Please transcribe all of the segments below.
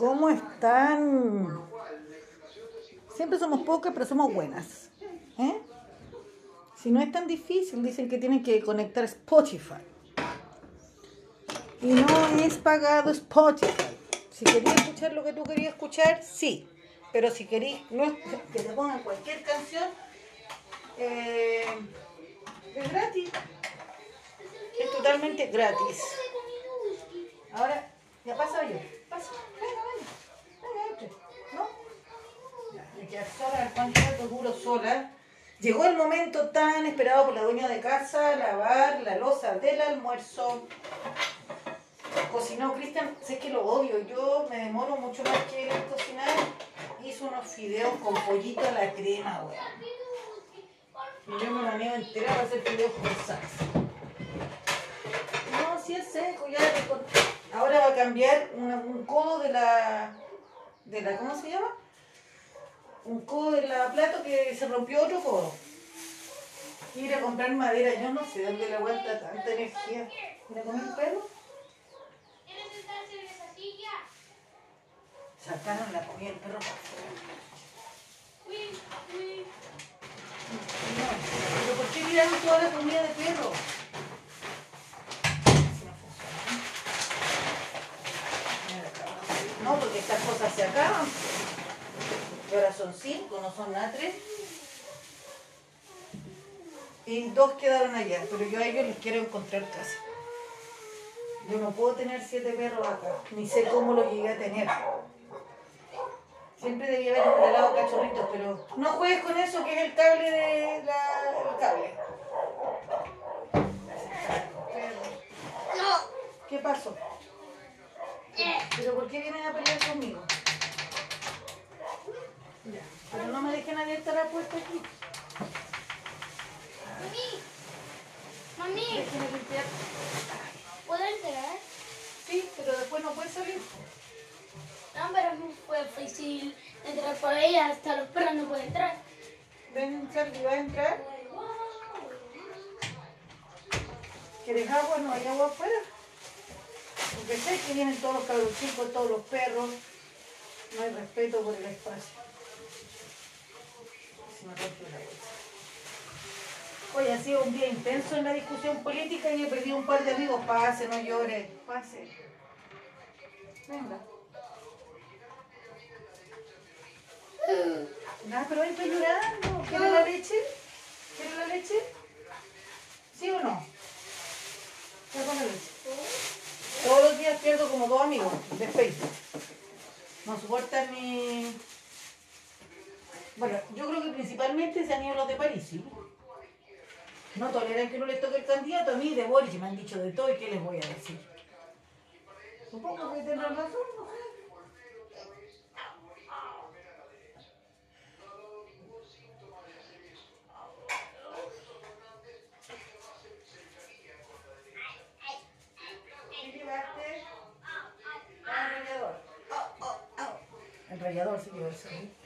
¿Cómo están? Siempre somos pocas, pero somos buenas. ¿eh? Si no es tan difícil, dicen que tienen que conectar Spotify. Y no es pagado Spotify. Si querías escuchar lo que tú querías escuchar, sí. Pero si queréis no, que te pongan cualquier canción, eh, es gratis. Es totalmente gratis. Ahora, ya pasa yo. Pasa. Quedé sola, cuánto duro sola. Llegó el momento tan esperado por la dueña de casa, lavar la losa del almuerzo. Cocinó Cristian, sé que lo odio, yo me demoro mucho más que él cocinar. Hizo unos fideos con pollito a la crema, weón. Yo me maneo entera para hacer fideos con salsa. No, si es seco, ya le Ahora va a cambiar un codo de la, de la. ¿Cómo se llama? Un codo de la plato que se rompió otro codo. Ir a comprar madera, yo no sé dónde le aguanta tanta energía. ¿Ir a comer silla? Sacaron la comida del perro para pero ¿por qué tiraron toda la comida de perro? No, porque estas cosas se acaban. Y ahora son cinco, no son nada tres. Y dos quedaron allá, pero yo a ellos les quiero encontrar casa. Yo no puedo tener siete perros acá, ni sé cómo los llegué a tener. Siempre debía haber regalado cachorritos, pero no juegues con eso que es el cable de la. el cable. ¿Qué pasó? ¿Pero por qué vienen a pelear conmigo? Pero no me dejen abierta la puerta aquí. Mami, mami, Déjenme limpiar. ¿puedo entrar? Sí, pero después no puedes salir. No, pero es muy fue difícil entrar por ahí, hasta los perros no pueden entrar. Ven, Charlie, ¿vas a entrar? ¿Quieres agua? No hay agua afuera. Porque sé que vienen todos los cabros chicos, todos los perros. No hay respeto por el espacio. Hoy ha sido un día intenso en la discusión política y he perdido un par de amigos. Pase, no llore. Pase. Venga. Nada, pero estoy llorando. ¿Quiere la leche? ¿Quiere la leche? ¿Sí o no? Todos los días pierdo como dos amigos de Facebook. No soportan mi... Bueno, yo creo que principalmente se han ido los de París, ¿sí? No toleran que no les toque el candidato a mí de Boris, me han dicho de todo y qué les voy a decir. Supongo que tendrán razón, no el rallador. Oh, oh, oh. Sí que va a.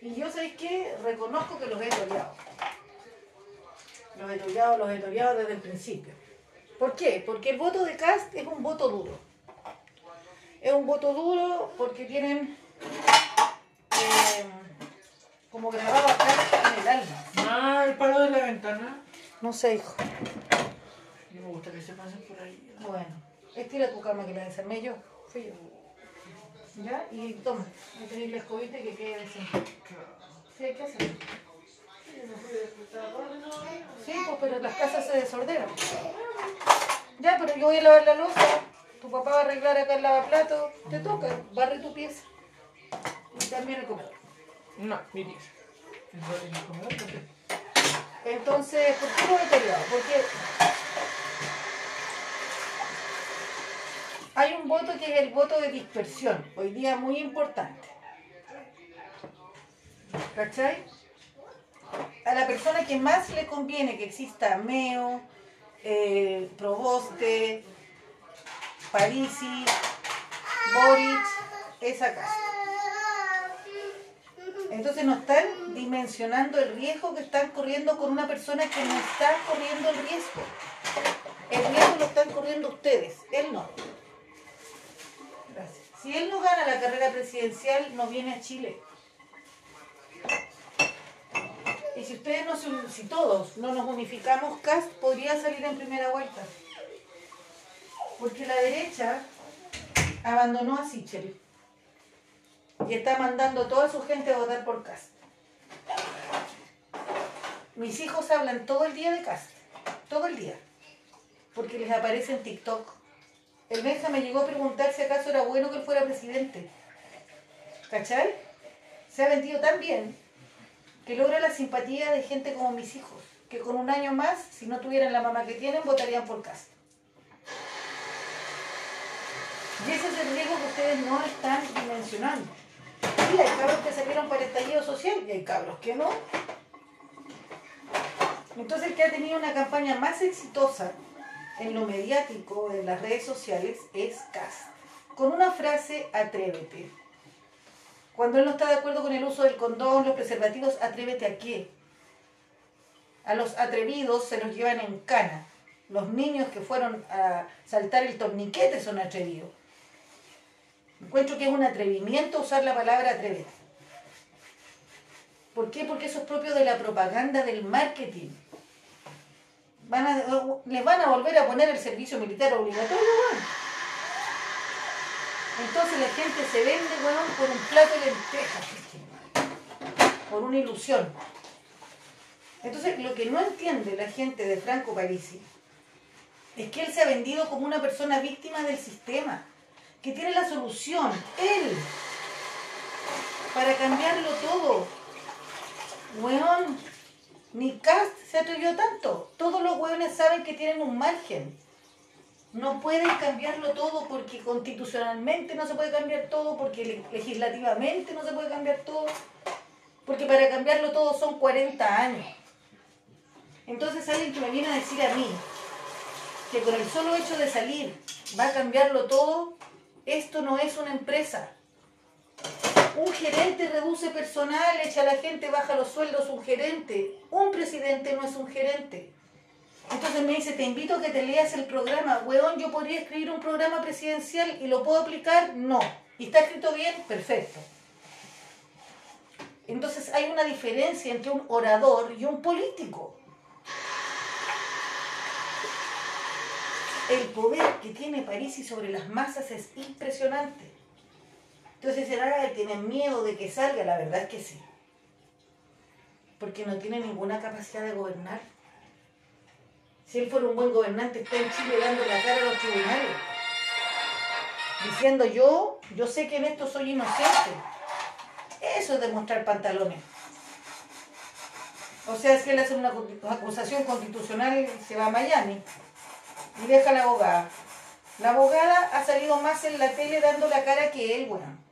Y yo, ¿sabéis qué? Reconozco que los he toreado. Los he toreado, los he toreado desde el principio. ¿Por qué? Porque el voto de Cast es un voto duro. Es un voto duro porque tienen eh, como grabado acá en el alma. Ah, el palo de la ventana. No sé, hijo. No me gusta que se pasen por ahí. Bueno, estira tu cama que la desarmé yo. Fui yo. ¿Ya? Y toma, no tenéis la escobita y que quede decente. Sí, hay que hacerlo. Sí, pues, pero las casas se desordenan. Ya, pero yo voy a lavar la losa. Tu papá va a arreglar acá el lavaplato. Te toca, barre tu pieza. Y también el comedor. No, mi pieza. Entonces, ¿por qué lo he peleado? Porque hay un voto que es el voto de dispersión, hoy día muy importante. ¿Cachai? A la persona que más le conviene que exista Meo, eh, Proboste, Parisi, Boric, es acá. Entonces no están dimensionando el riesgo que están corriendo con una persona que no está corriendo el riesgo. El riesgo lo están corriendo ustedes, él no. Si él no gana la carrera presidencial, no viene a Chile. Y si ustedes no se, si todos no nos unificamos, Cast podría salir en primera vuelta. Porque la derecha abandonó a Sichel y está mandando a toda su gente a votar por Cast. Mis hijos hablan todo el día de Cast, todo el día, porque les aparece en TikTok. El Benja me llegó a preguntar si acaso era bueno que él fuera presidente. ¿Cachai? Se ha vendido tan bien que logra la simpatía de gente como mis hijos, que con un año más, si no tuvieran la mamá que tienen, votarían por Cast. Y ese es el riesgo que ustedes no están dimensionando. Sí, hay cabros que salieron para el estallido social y hay cabros que no. Entonces el que ha tenido una campaña más exitosa en lo mediático, en las redes sociales, es Cast. Con una frase, atrévete. Cuando él no está de acuerdo con el uso del condón, los preservativos, atrévete a qué? A los atrevidos se los llevan en cana. Los niños que fueron a saltar el torniquete son atrevidos. Encuentro que es un atrevimiento usar la palabra atrévete. ¿Por qué? Porque eso es propio de la propaganda del marketing. Van a, les van a volver a poner el servicio militar obligatorio, weón. Entonces la gente se vende, weón, por un plato de lentejas. Por una ilusión. Entonces, lo que no entiende la gente de Franco Parisi es que él se ha vendido como una persona víctima del sistema, que tiene la solución, él, para cambiarlo todo. Weón, ni Cast se atrevió tanto. Todos los hueones saben que tienen un margen. No pueden cambiarlo todo porque constitucionalmente no se puede cambiar todo, porque legislativamente no se puede cambiar todo, porque para cambiarlo todo son 40 años. Entonces alguien que me viene a decir a mí que con el solo hecho de salir va a cambiarlo todo, esto no es una empresa. Un gerente reduce personal, echa a la gente, baja los sueldos, un gerente. Un presidente no es un gerente. Entonces me dice, te invito a que te leas el programa. Weón, yo podría escribir un programa presidencial y lo puedo aplicar. No. ¿Y está escrito bien? Perfecto. Entonces hay una diferencia entre un orador y un político. El poder que tiene París y sobre las masas es impresionante. Entonces, ¿será que tienen miedo de que salga? La verdad es que sí. Porque no tiene ninguna capacidad de gobernar. Si él fuera un buen gobernante, está en Chile dando la cara a los tribunales. Diciendo yo, yo sé que en esto soy inocente. Eso es demostrar pantalones. O sea, si él hace una acusación constitucional, se va a Miami y deja a la abogada. La abogada ha salido más en la tele dando la cara que él, bueno.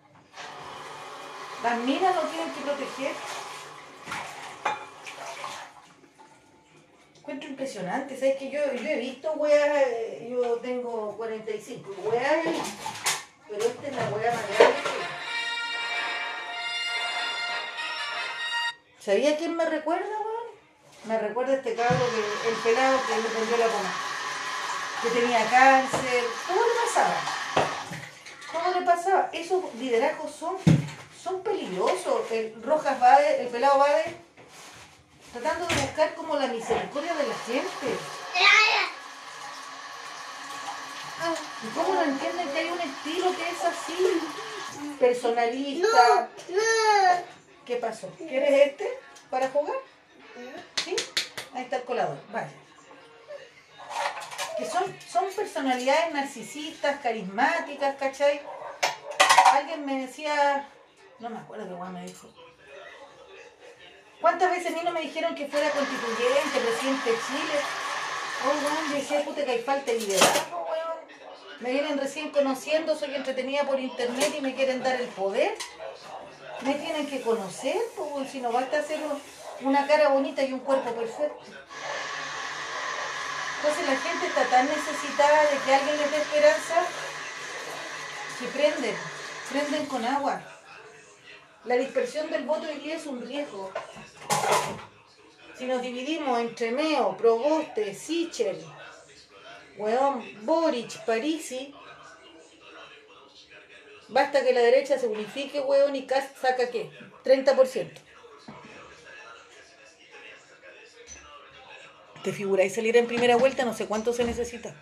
Las minas no tienen que proteger. Encuentro impresionante, ¿sabes que yo, yo he visto weas, yo tengo 45 weas, pero esta es la wea más grande ¿Sabía quién me recuerda, weón? Me recuerda este cabro que, el pelado que le prendió la coma. Que tenía cáncer, todo le pasaba. Todo le pasaba. Esos liderazgos son son peligrosos. El Rojas Bade, el pelado Bade, tratando de buscar como la misericordia de la gente. ¿Y cómo no entienden que hay un estilo que es así? Personalista. ¿Qué pasó? ¿Quieres este para jugar? ¿Sí? Ahí está el colador. Vaya. Que son, son personalidades narcisistas, carismáticas, ¿cachai? Alguien me decía, no me acuerdo qué Juan me dijo. ¿Cuántas veces a mí no me dijeron que fuera constituyente, presidente de Chile? Oh, weón, decía, puta, que hay falta de liderazgo, weón. Me vienen recién conociendo, soy entretenida por internet y me quieren dar el poder. Me tienen que conocer, pues, si no basta hacer una cara bonita y un cuerpo perfecto. Entonces la gente está tan necesitada de que alguien les dé esperanza que prenden, prenden con agua. La dispersión del voto hoy día es un riesgo. Si nos dividimos entre Meo, Proboste, Sichel, weón, Boric, Parisi, Basta que la derecha se unifique, weón, y Cast saca qué? 30%. ¿Te figuráis salir en primera vuelta? No sé cuánto se necesita.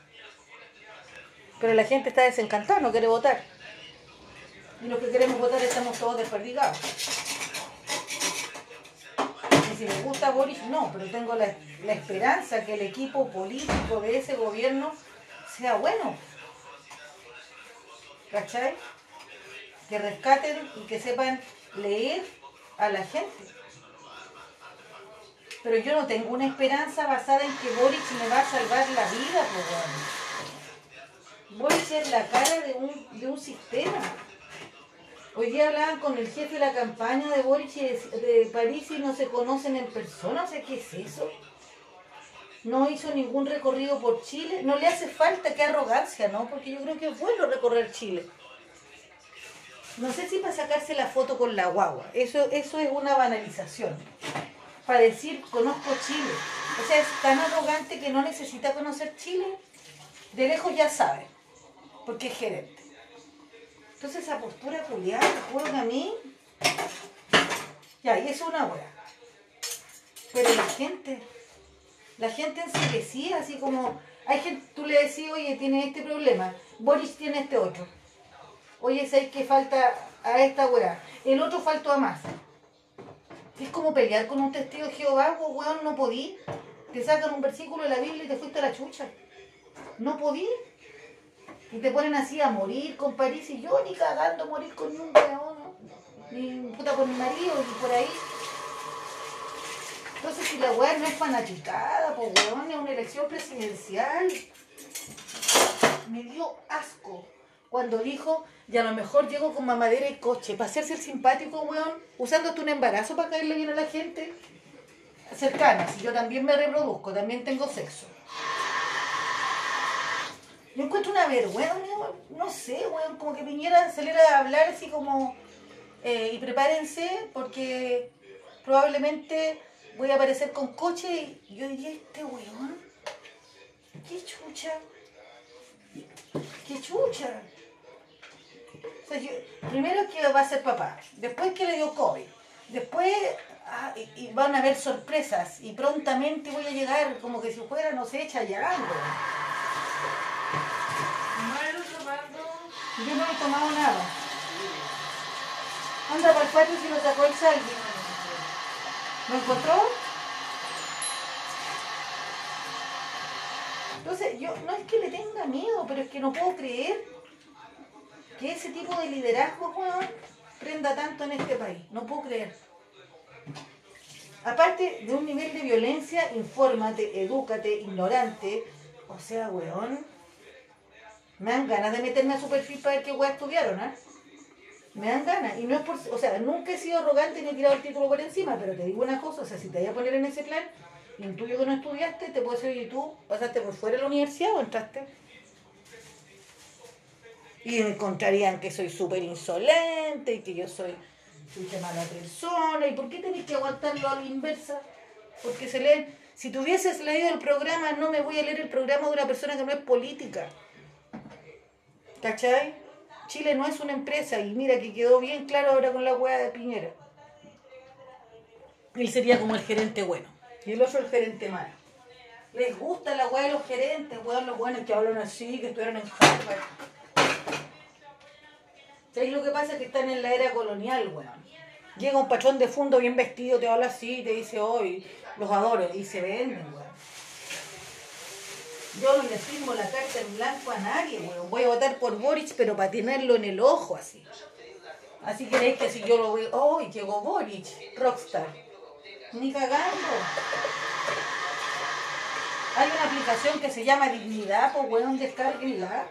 Pero la gente está desencantada, no quiere votar. Y los que queremos votar estamos todos desperdigados. Y si me gusta Boris, no, pero tengo la, esperanza que el equipo político de ese gobierno sea bueno. ¿Cachai? Que rescaten y que sepan leer a la gente. Pero yo no tengo una esperanza basada en que Boris me va a salvar la vida, pues, weón. Boris es la cara de un, de un sistema. Hoy día hablaban con el jefe de la campaña de Boris y de, de París y no se conocen en persona. O sea, ¿qué es eso? No hizo ningún recorrido por Chile. No le hace falta, qué arrogancia, ¿no? Porque yo creo que es bueno recorrer Chile. No sé si para sacarse la foto con la guagua. Eso, eso es una banalización. Para decir, conozco Chile. O sea, es tan arrogante que no necesita conocer Chile. De lejos ya sabe. Porque es gerente. Entonces esa postura culiada, te juro a mí... Ya, y es una hora. Pero la gente, la gente enseguecida, así como... Hay gente, tú le decís, oye, tiene este problema. Boris tiene este otro. Oye, ¿sabes que falta a esta weá? El otro faltó a más. Es como pelear con un testigo de Jehová, vos, weón, no podí. Te sacan un versículo de la Biblia y te fuiste a la chucha. No podí. Y te ponen así a morir con París y yo ni cagando morir con ni un weón, ni puta por mi marido, ni por ahí. Entonces si la weá no es fanaticada, pues weón, es una elección presidencial. Me dio asco cuando dijo, y a lo mejor llego con mamadera y coche, para hacerse el simpático, weón, usándote un embarazo para caerle bien a la gente cercana. Yo también me reproduzco, también tengo sexo. Yo encuentro una vergüenza, no sé, weón, como que Piñera saliera a hablar así como, eh, y prepárense porque probablemente voy a aparecer con coche y yo diría, este weón, qué chucha, qué chucha. O sea, yo- primero que va a ser papá, después que le dio COVID, después ah, y van a haber sorpresas y prontamente voy a llegar como que si fuera, no sé, Chayanne. Malo tomando. Yo no he tomado nada. Anda para el patio si lo sacó el salvi. ¿Lo encontró? Entonces, yo no es que le tenga miedo, pero es que no puedo creer que ese tipo de liderazgo, weón, prenda tanto en este país. No puedo creer. Aparte de un nivel de violencia, infórmate, edúcate, ignorante. O sea, weón, me dan ganas de meterme a su perfil para ver qué weá estudiaron, ¿ah? Me dan ganas. Y no es por. O sea, nunca he sido arrogante ni he tirado el título por encima, pero te digo una cosa, o sea, si te voy a poner en ese plan, intuyo que no estudiaste, te puedo decir, oye, tú pasaste por fuera de la universidad o entraste. Y encontrarían que soy súper insolente y que yo soy mucha mala persona. ¿Y por qué tenés que aguantarlo a la inversa? Porque se leen. Si tú hubieses leído el programa, no me voy a leer el programa de una persona que no es política. ¿Cachai? Chile no es una empresa y mira que quedó bien claro ahora con la hueá de Piñera. Él sería como el gerente bueno y el otro el gerente malo. Les gusta la hueá de los gerentes, weón, los buenos que hablan así, que estuvieron en Harvard. ¿Sabéis lo que pasa? Es que están en la era colonial, weón. Llega un patrón de fondo bien vestido, te habla así, te dice hoy, los adoro, y se venden, weón. Yo no le firmo la carta en blanco a nadie, weón. Voy a votar por Boric, pero para tenerlo en el ojo, así. Así queréis que si yo lo veo, ¡oh! Llegó Boric, rockstar. Ni cagando. Hay una aplicación que se llama Dignidad, pues weón, descárguenla.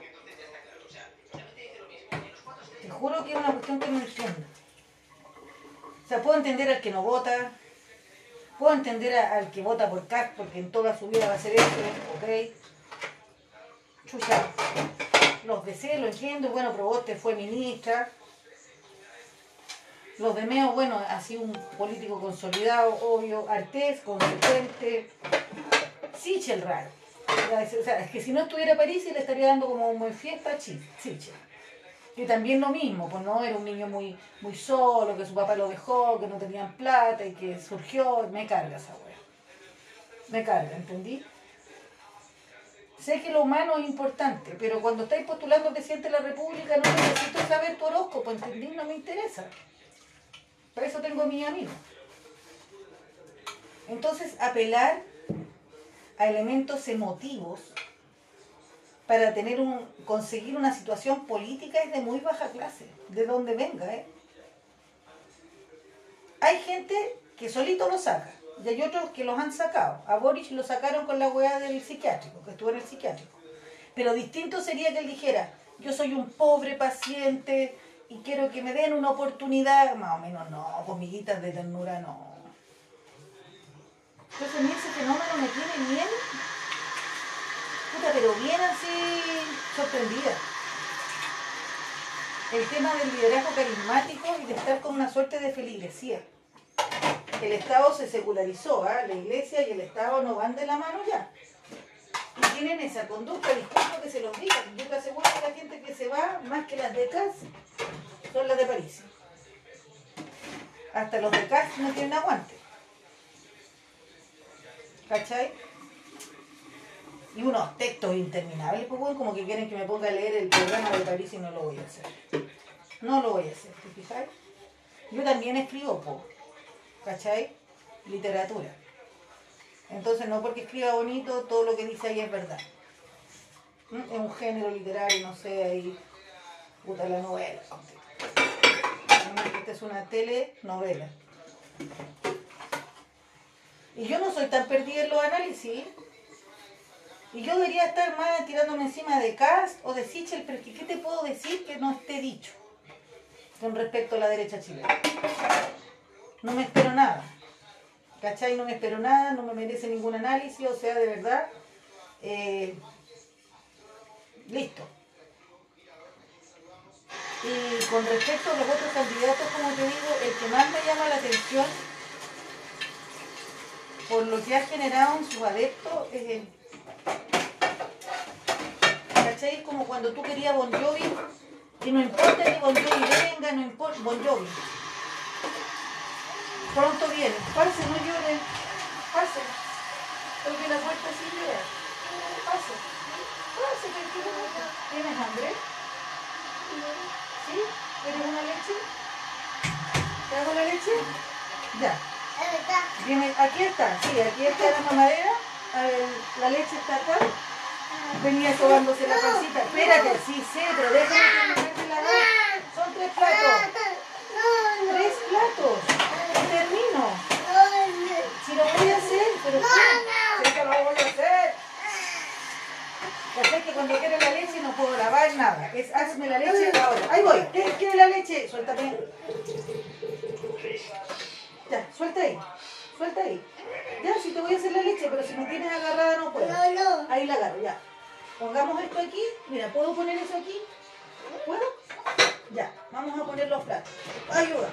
Te juro que es una cuestión que no entiendo. O sea, puedo entender al que no vota, puedo entender al que vota por CAC porque en toda su vida va a ser esto, ok. Los de C lo entiendo, bueno, Proboste fue ministra. Los de Meo, bueno, ha sido un político consolidado, obvio. Artés, consecuente. Sichel raro. O sea, es que si no estuviera París, le estaría dando como muy fiesta a Sichel. Que también lo mismo, pues no, era un niño muy, muy solo, que su papá lo dejó, que no tenían plata y que surgió, me carga esa wea. Me carga, ¿entendí? Sé que lo humano es importante, pero cuando estáis postulando presidente de la República no necesito saber tu horóscopo, ¿entendí? No me interesa. Para eso tengo a mis amigos. Entonces, apelar a elementos emotivos para tener un, conseguir una situación política es de muy baja clase, de donde venga, ¿eh? Hay gente que solito lo saca, y hay otros que los han sacado. A Boris lo sacaron con la hueá del psiquiátrico, que estuvo en el psiquiátrico. Pero distinto sería que él dijera, yo soy un pobre paciente y quiero que me den una oportunidad. Más o menos no, comiguitas de ternura no. Entonces a mí ese fenómeno me tiene bien, puta, pero bien así sorprendida. El tema del liderazgo carismático y de estar con una suerte de feligresía. El Estado se secularizó, ¿ah? la iglesia y el Estado no van de la mano ya. Y tienen esa conducta, disculpo que se los diga. Yo te aseguro que la gente que se va, más que las de CAS, son las de París. Hasta los de CAS no tienen aguante. ¿Cachai? Y unos textos interminables, pues como que quieren que me ponga a leer el programa de París y no lo voy a hacer. No lo voy a hacer, ¿te fijáis? Yo también escribo, po, ¿cachai? Literatura. Entonces no porque escriba bonito, todo lo que dice ahí es verdad. ¿Mm? Es un género literario, no sé, ahí, puta la novela. Esta es una telenovela. Y yo no soy tan perdida en los análisis. Y yo debería estar más tirándome encima de Cast o de Sichel, pero ¿qué te puedo decir que no esté dicho con respecto a la derecha chilena? No me espero nada. ¿Cachai? No me espero nada, no me merece ningún análisis, o sea, de verdad, eh, listo. Y con respecto a los otros candidatos, como te digo, el que más me llama la atención por lo que ha generado en sus adeptos es el... ¿Cachai? Es como cuando tú querías Bon Jovi y no importa que Bon Jovi venga, no importa, Bon Jovi. Pronto viene, pase, no lloren, pase. Porque la puerta sí llega. Pase, pase, tranquilamente. ¿Tienes hambre? ¿Sí? ¿Quieres una leche? ¿Te hago la leche? Ya. Viene, aquí está, sí, aquí está la mamadera. Ver, la leche está acá. Venía sobándose la pancita. Espérate, sí pero déjame que la Son tres platos. Tres platos. Termino. Si lo voy a hacer, pero sí, sé que lo voy a hacer. Ya que cuando quiero la leche no puedo lavar nada. Es hazme la leche ahora. Ahí voy. ¿Quiere la leche? Suéltame. Ya, suelta ahí. Suelta ahí. Ya, si te voy a hacer la leche, pero si me tienes agarrada no puedo. Ahí la agarro, ya. Pongamos esto aquí. Mira, ¿puedo poner eso aquí? ¿Puedo? Ya, vamos a poner los platos. Ayuda.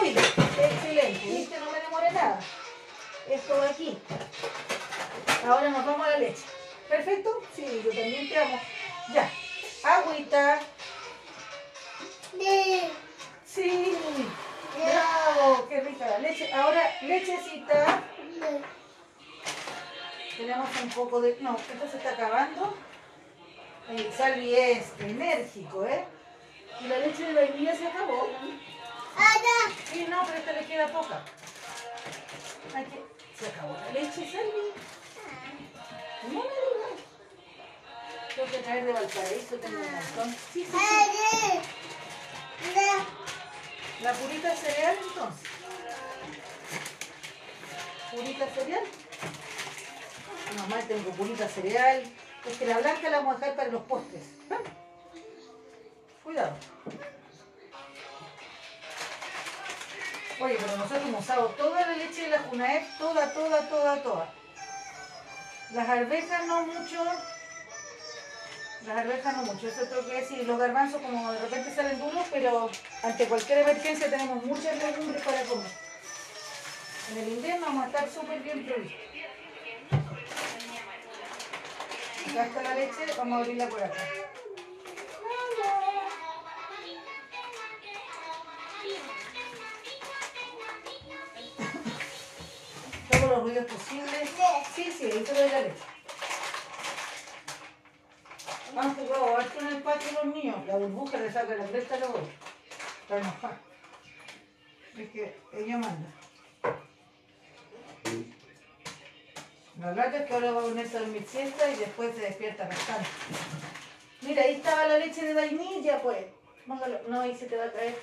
Uy, excelente. ¿Viste? No me demoré nada. Esto de aquí. Ahora nos vamos a la leche. ¿Perfecto? Sí, yo también te amo. Ya. Agüita. Sí. ¡Bravo! ¡Qué rica la leche! Ahora, lechecita. Tenemos un poco de... No, esto se está acabando. El Salvi es enérgico, ¿eh? Y la leche de vainilla se acabó. Sí, no, pero esta le queda poca. Hay que... Se acabó la leche, Salvi. No me digas. Tengo que traer de Valparaíso, tengo un montón. Sí, sí, sí. La purita cereal entonces. Purita cereal. Normal tengo purita cereal. Es que la blanca la vamos a dejar para los postres. ¿Ah? Cuidado. Oye, pero nosotros hemos usado toda la leche de la Junaep, toda, toda, toda, toda. Las arvejas no mucho, las arvejas no mucho, eso tengo que decir. Los garbanzos como de repente salen duros, pero ante cualquier emergencia tenemos muchas legumbres para comer. En el invierno vamos a estar súper bien provistos. Acá está la leche, vamos a abrirla por acá. Los ruidos posibles. Sí, sí, ahí te doy la leche. Han jugado harto en el patio los niños. La burbuja le saca la cresta boca. Está enojada. Es que ella manda. La lata es que ahora va a ponerse a dormir siesta y después se despierta bastante. Mira, ahí estaba la leche de vainilla, pues. Póngalo. No, ahí se te va a caer.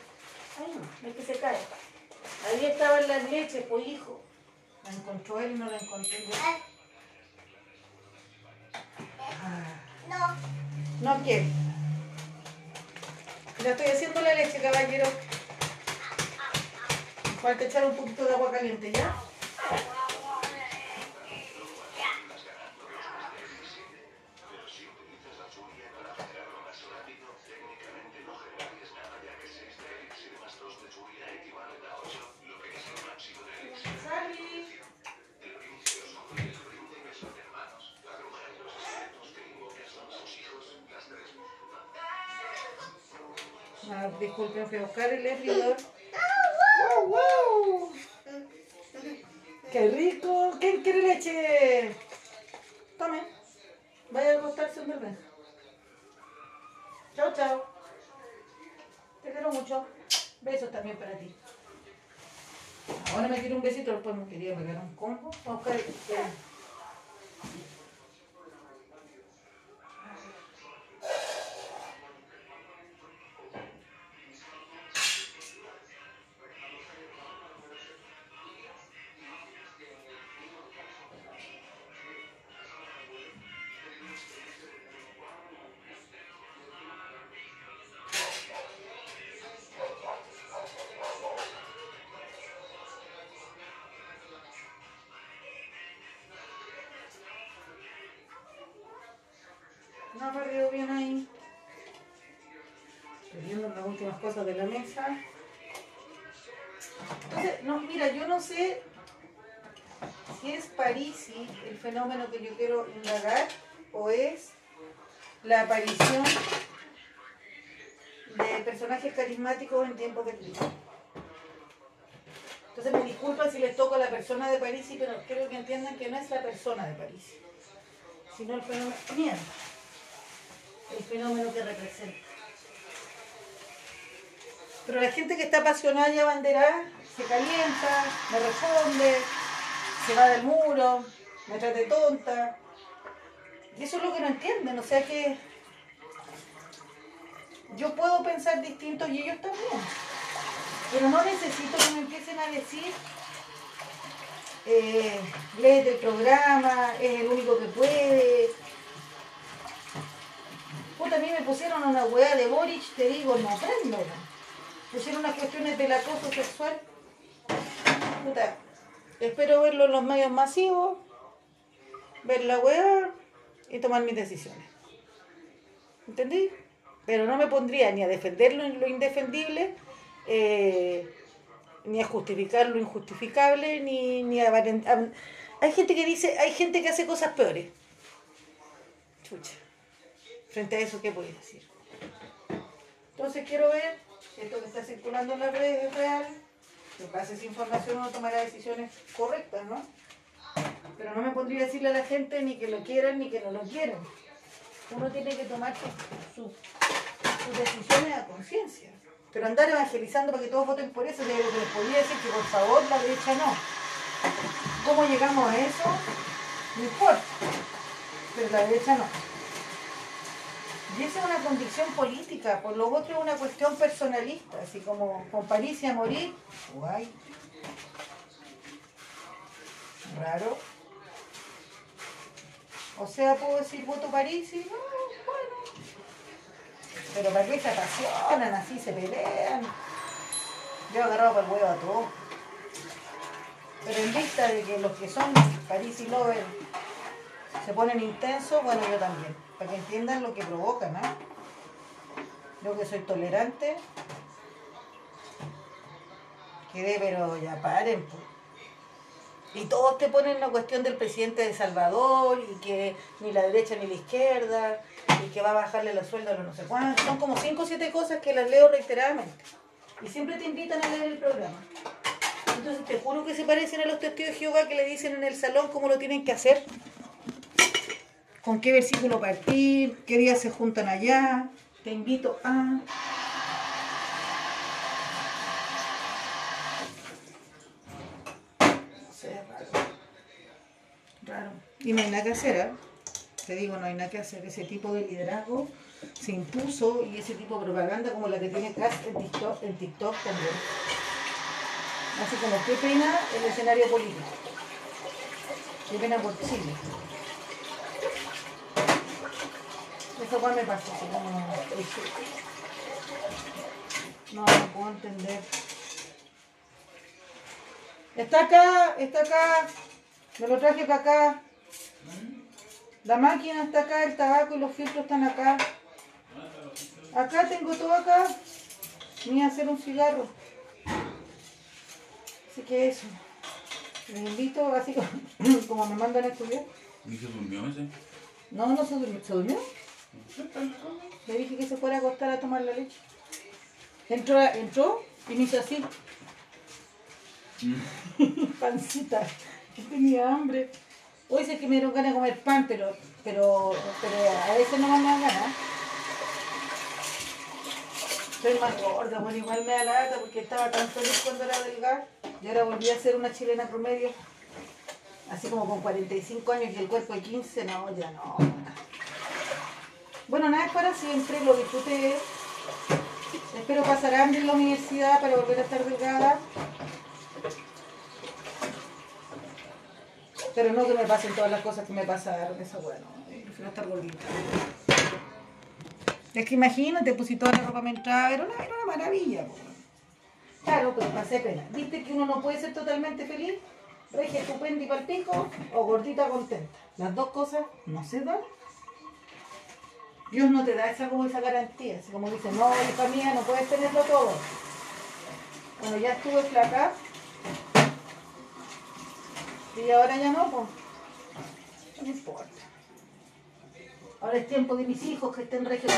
Ay, no, es que se cae. Ahí estaban las leches, pues hijo. La encontró él y no la encontré yo. Ah, No. No quiere. Ya estoy haciendo la leche, caballero. Falta echar un poquito de agua caliente, ¿ya? Ah, disculpen, fui a buscar el hervidor. ¡Wow, wow! ¡Qué rico! ¿Quién quiere leche? Tome. Vaya a acostarse un bebé. Chao, chao. Te quiero mucho. Besos también para ti. Ahora me quiero un besito, después me quería pegar un combo. Vamos No río bien ahí. Estoy viendo las últimas cosas de la mesa. Entonces, no, mira, yo no sé si es Parisi el fenómeno que yo quiero indagar o es la aparición de personajes carismáticos en tiempos de crisis. Entonces me disculpan si les toco a la persona de Parisi, pero quiero que entiendan que no es la persona de Parisi, sino el fenómeno. El fenómeno que representa. Pero la gente que está apasionada y abanderada se calienta, me responde, se va del muro, me trata de tonta. Y eso es lo que no entienden, o sea que yo puedo pensar distinto y ellos también. Pero no necesito que me empiecen a decir, eh, léete el programa, es el único que puede, Puta, a mí me pusieron una weá de Boric, te digo, no aprendo. ¿no? Pusieron unas cuestiones del acoso sexual. Espero verlo en los medios masivos, ver la weá y tomar mis decisiones. ¿Entendí? Pero no me pondría ni a defenderlo en lo indefendible, eh, ni a justificar lo injustificable, ni, ni a, a- Hay gente que dice, hay gente que hace cosas peores. Chucha. Frente a eso, ¿qué puedes decir? Entonces quiero ver esto que está circulando en las redes es real, en base esa información uno tomará decisiones correctas, ¿no? Pero no me pondría a decirle a la gente ni que lo quieran ni que no lo quieran. Uno tiene que tomar sus, decisiones a conciencia. Pero andar evangelizando para que todos voten por eso, les podría decir que por favor la derecha no. ¿Cómo llegamos a eso? No importa. Pero la derecha no. Y esa es una convicción política, por lo otro es una cuestión personalista, así como con París y a morir, guay. Raro. O sea, puedo decir voto París y no, bueno. Pero para qué se apasionan, así se pelean. Yo agarrado para el huevo a todos. Pero en vista de que los que son París y Lover se ponen intensos, bueno, yo también, para que entiendan lo que provoca, ¿no? Yo que soy tolerante, quedé, pero ya paren, pues. Y todos te ponen la cuestión del presidente de Salvador y que ni la derecha ni la izquierda y que va a bajarle los sueldos a no sé cuántos. Son como cinco o siete cosas que las leo reiteradamente. Y siempre te invitan a leer el programa. Entonces te juro que se parecen a los testigos de Jehová que le dicen en el salón cómo lo tienen que hacer. Con qué versículo partir, qué días se juntan allá. Te invito a... Raro. Y no hay nada que hacer, ¿eh? Te digo, no hay nada que hacer. Ese tipo de liderazgo se impuso y ese tipo de propaganda como la que tiene Cass en TikTok, TikTok también. Así como, qué pena el escenario político. Qué pena por Chile. Eso cuál me pasó, no, no puedo entender. Está acá, está acá. Me lo traje para acá. La máquina está acá, el tabaco y los filtros están acá. Acá tengo todo acá. Voy a hacer un cigarro. Así que eso. Les invito, así como, como me mandan a estudiar. ¿Y se durmió ese? No, no se durmió. ¿Se durmió? Le dije que se fuera a acostar a tomar la leche. Entró, entró y me hizo así. Pancita. Que tenía hambre. Hoy sé que me dieron ganas de comer pan, pero, pero, pero a veces no me dan ganas. Soy más gorda, bueno, igual me da lata porque estaba tan feliz cuando era delgada y ahora volví a ser una chilena promedio. Así como con 45 años y el cuerpo de 15, no, ya no. Bueno, nada es para siempre, lo disfruté. Espero pasar hambre en la universidad para volver a estar delgada. Pero no que me pasen todas las cosas que me pasaron, eso bueno, prefiero estar gordita. Es que imagínate, pues si toda la ropa me entraba, era una, era una maravilla. Claro, pero pasé pena. ¿Viste que uno no puede ser totalmente feliz? Regia estupenda y palpico o gordita contenta. Las dos cosas no se dan. Dios no te da esa como esa garantía. Así como dice, no, hija mía, no puedes tenerlo todo. Bueno, ya estuve flaca. Y ahora ya no, pues. No importa. Ahora es tiempo de mis hijos que estén regios.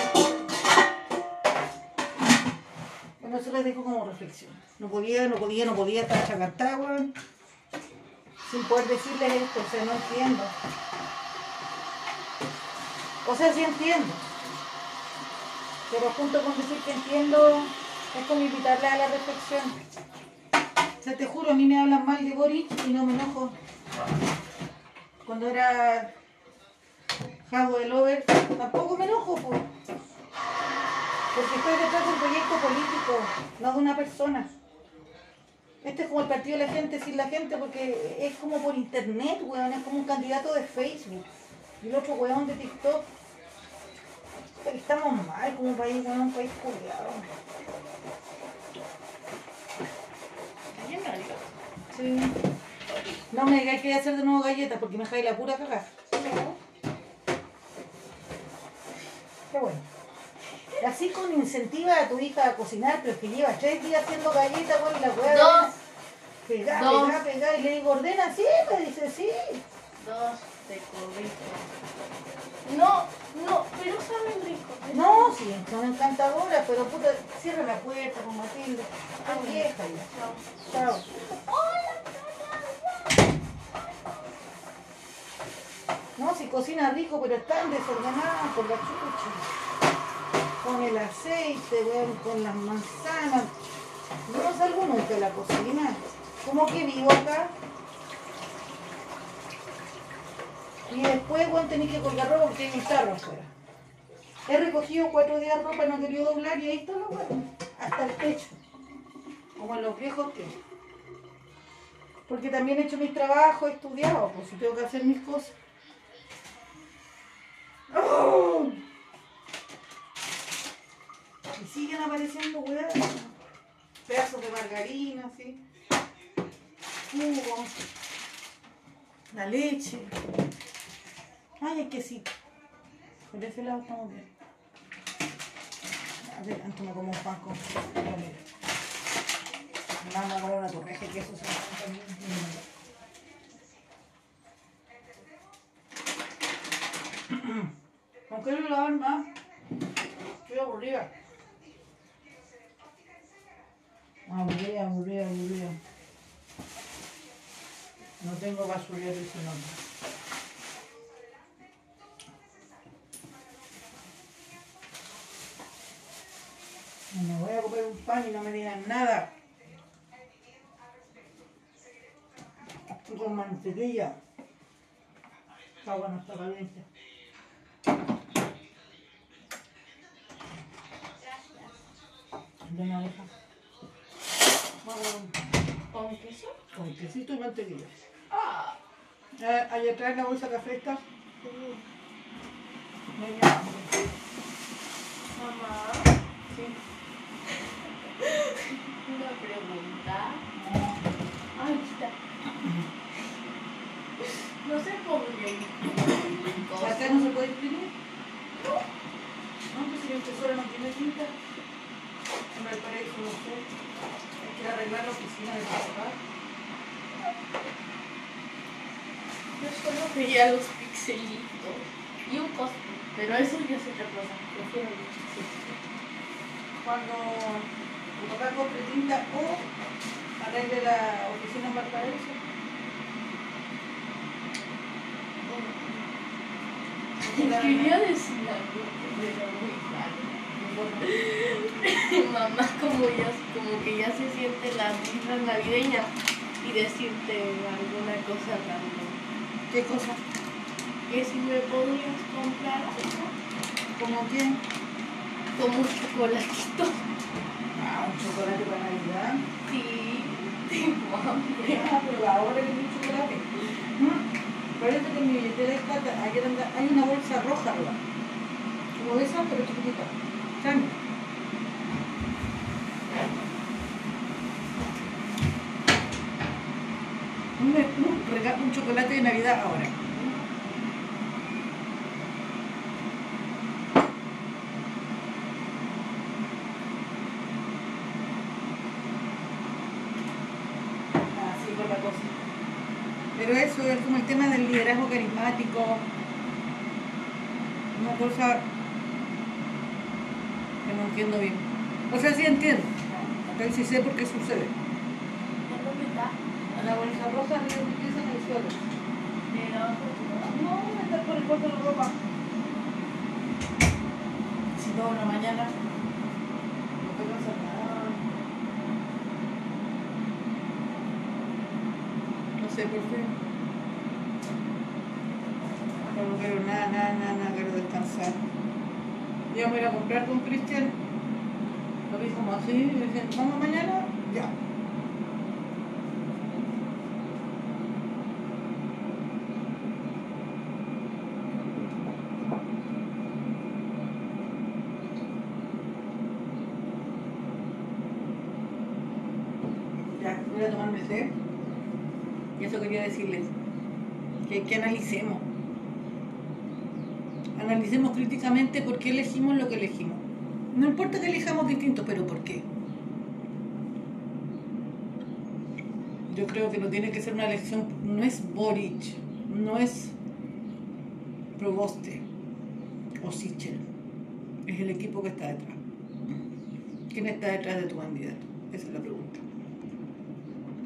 Bueno, eso les dejo como reflexión. No podía, no podía, no podía estar chacantada. Sin poder decirles esto, o sea, no entiendo. O sea, sí entiendo. Pero junto con decir que entiendo, es como invitarles a la reflexión. O sea, te juro, a mí me hablan mal de Boric y no me enojo. Cuando era Javo del Over, tampoco me enojo, pues. Porque estoy detrás de un proyecto político, no de una persona. Este es como el partido de la gente sin la gente porque es como por internet, weón, es como un candidato de Facebook. Y el otro weón de TikTok. Estamos mal como país, weón, un país culiado. Sí. No me digáis que voy a hacer de nuevo galletas porque me dejáis la pura cagada. Qué bueno. Así con incentiva a tu hija a cocinar, pero es que lleva tres días haciendo galletas, y la weá. Dos. Pegá, Dos. pegá, pegá. Y le digo, ordena, sí, me dice, sí. Dos. No, no, pero saben rico. No, sí, son encantadoras, pero puta, cierra la puerta con Matilde. Está vieja ya. Chao. No, si cocina rico, pero están desordenadas por la chucha. Con el aceite, weón, con las manzanas. No salgo nunca de la cocina. ¿Cómo que vivo acá? Y después, weón, tenéis que colgar ropa porque hay un carro afuera. He recogido cuatro días ropa, no he querido doblar y ahí está la weón. Hasta el techo. Como en los viejos tiempos. Porque también he hecho mis trabajos, he estudiado, pues si tengo que hacer mis cosas. ¡Oh! Y siguen apareciendo weas. Pedazos de margarina, así. Jugo. La leche. Ay, el quesito. Por ese lado estamos bien. A ver, antes me como un pan con. Vamos a comer una torreja de queso. se también. ¿Con qué lo lavan más? Estoy aburrida. Aburrida, aburrida, aburrida. No tengo basurero su nombre. Me voy a comer un pan y no me digan nada. Con mantequilla. Está bueno, está caliente. De una. ¿Con queso? Con quesito y mantequilla. Ah, Eh, allá atrás la bolsa de café está. Media. mamá, Sí. Una pregunta. Ay, está. No se ponga ¿Acá no se puede imprimir? No, pues si la impresora no tiene tinta. En Valparaíso no sé. Hay que arreglar la oficina de papá. Yo solo quería los pixelitos y un cosplay, pero eso ya es otra cosa. Prefiero los pixelitos. Cuando tu papá compre tinta o arregle la oficina en Valparaíso. Quería decir algo, pero muy. Mamá como ya, como que ya se siente la vibra navideña y decirte alguna cosa random. ¿Qué cosa? Que si me podrías comprar algo, ¿Como quién? como un chocolatito. Un chocolate para Navidad. Sí, hambre. Ah, pero ahora que un chocolate. Mm. Parece que en mi billetera está, hay una bolsa roja arriba. Como esa, pero chiquitita. Extraño. Un, un, un chocolate de Navidad ahora. Así con la cosa. Pero eso es como el tema del liderazgo carismático. Una cosa que no entiendo bien. O sea, sí entiendo. Acá sí sé por qué sucede. ¿En dónde está? La bolsa roja arriba empieza en el suelo. No, estar por el cuarto de la ropa. Si no, una mañana. No puedo hacer nada. No sé por qué. No quiero nada, nada, nada, nada, quiero descansar. Ya me voy a a comprar con Cristian. Lo vi como así, y dicen, vamos mañana, ya. Ya, voy a tomarme té. Y eso quería decirles. Que, que. Analicemos por qué elegimos lo que elegimos. No importa que elijamos distinto, pero ¿por qué? Yo creo que no tiene que ser una elección, no es Boric, no es Proboste o Sichel, es el equipo que está detrás. ¿Quién está detrás de tu candidato? Esa es la pregunta.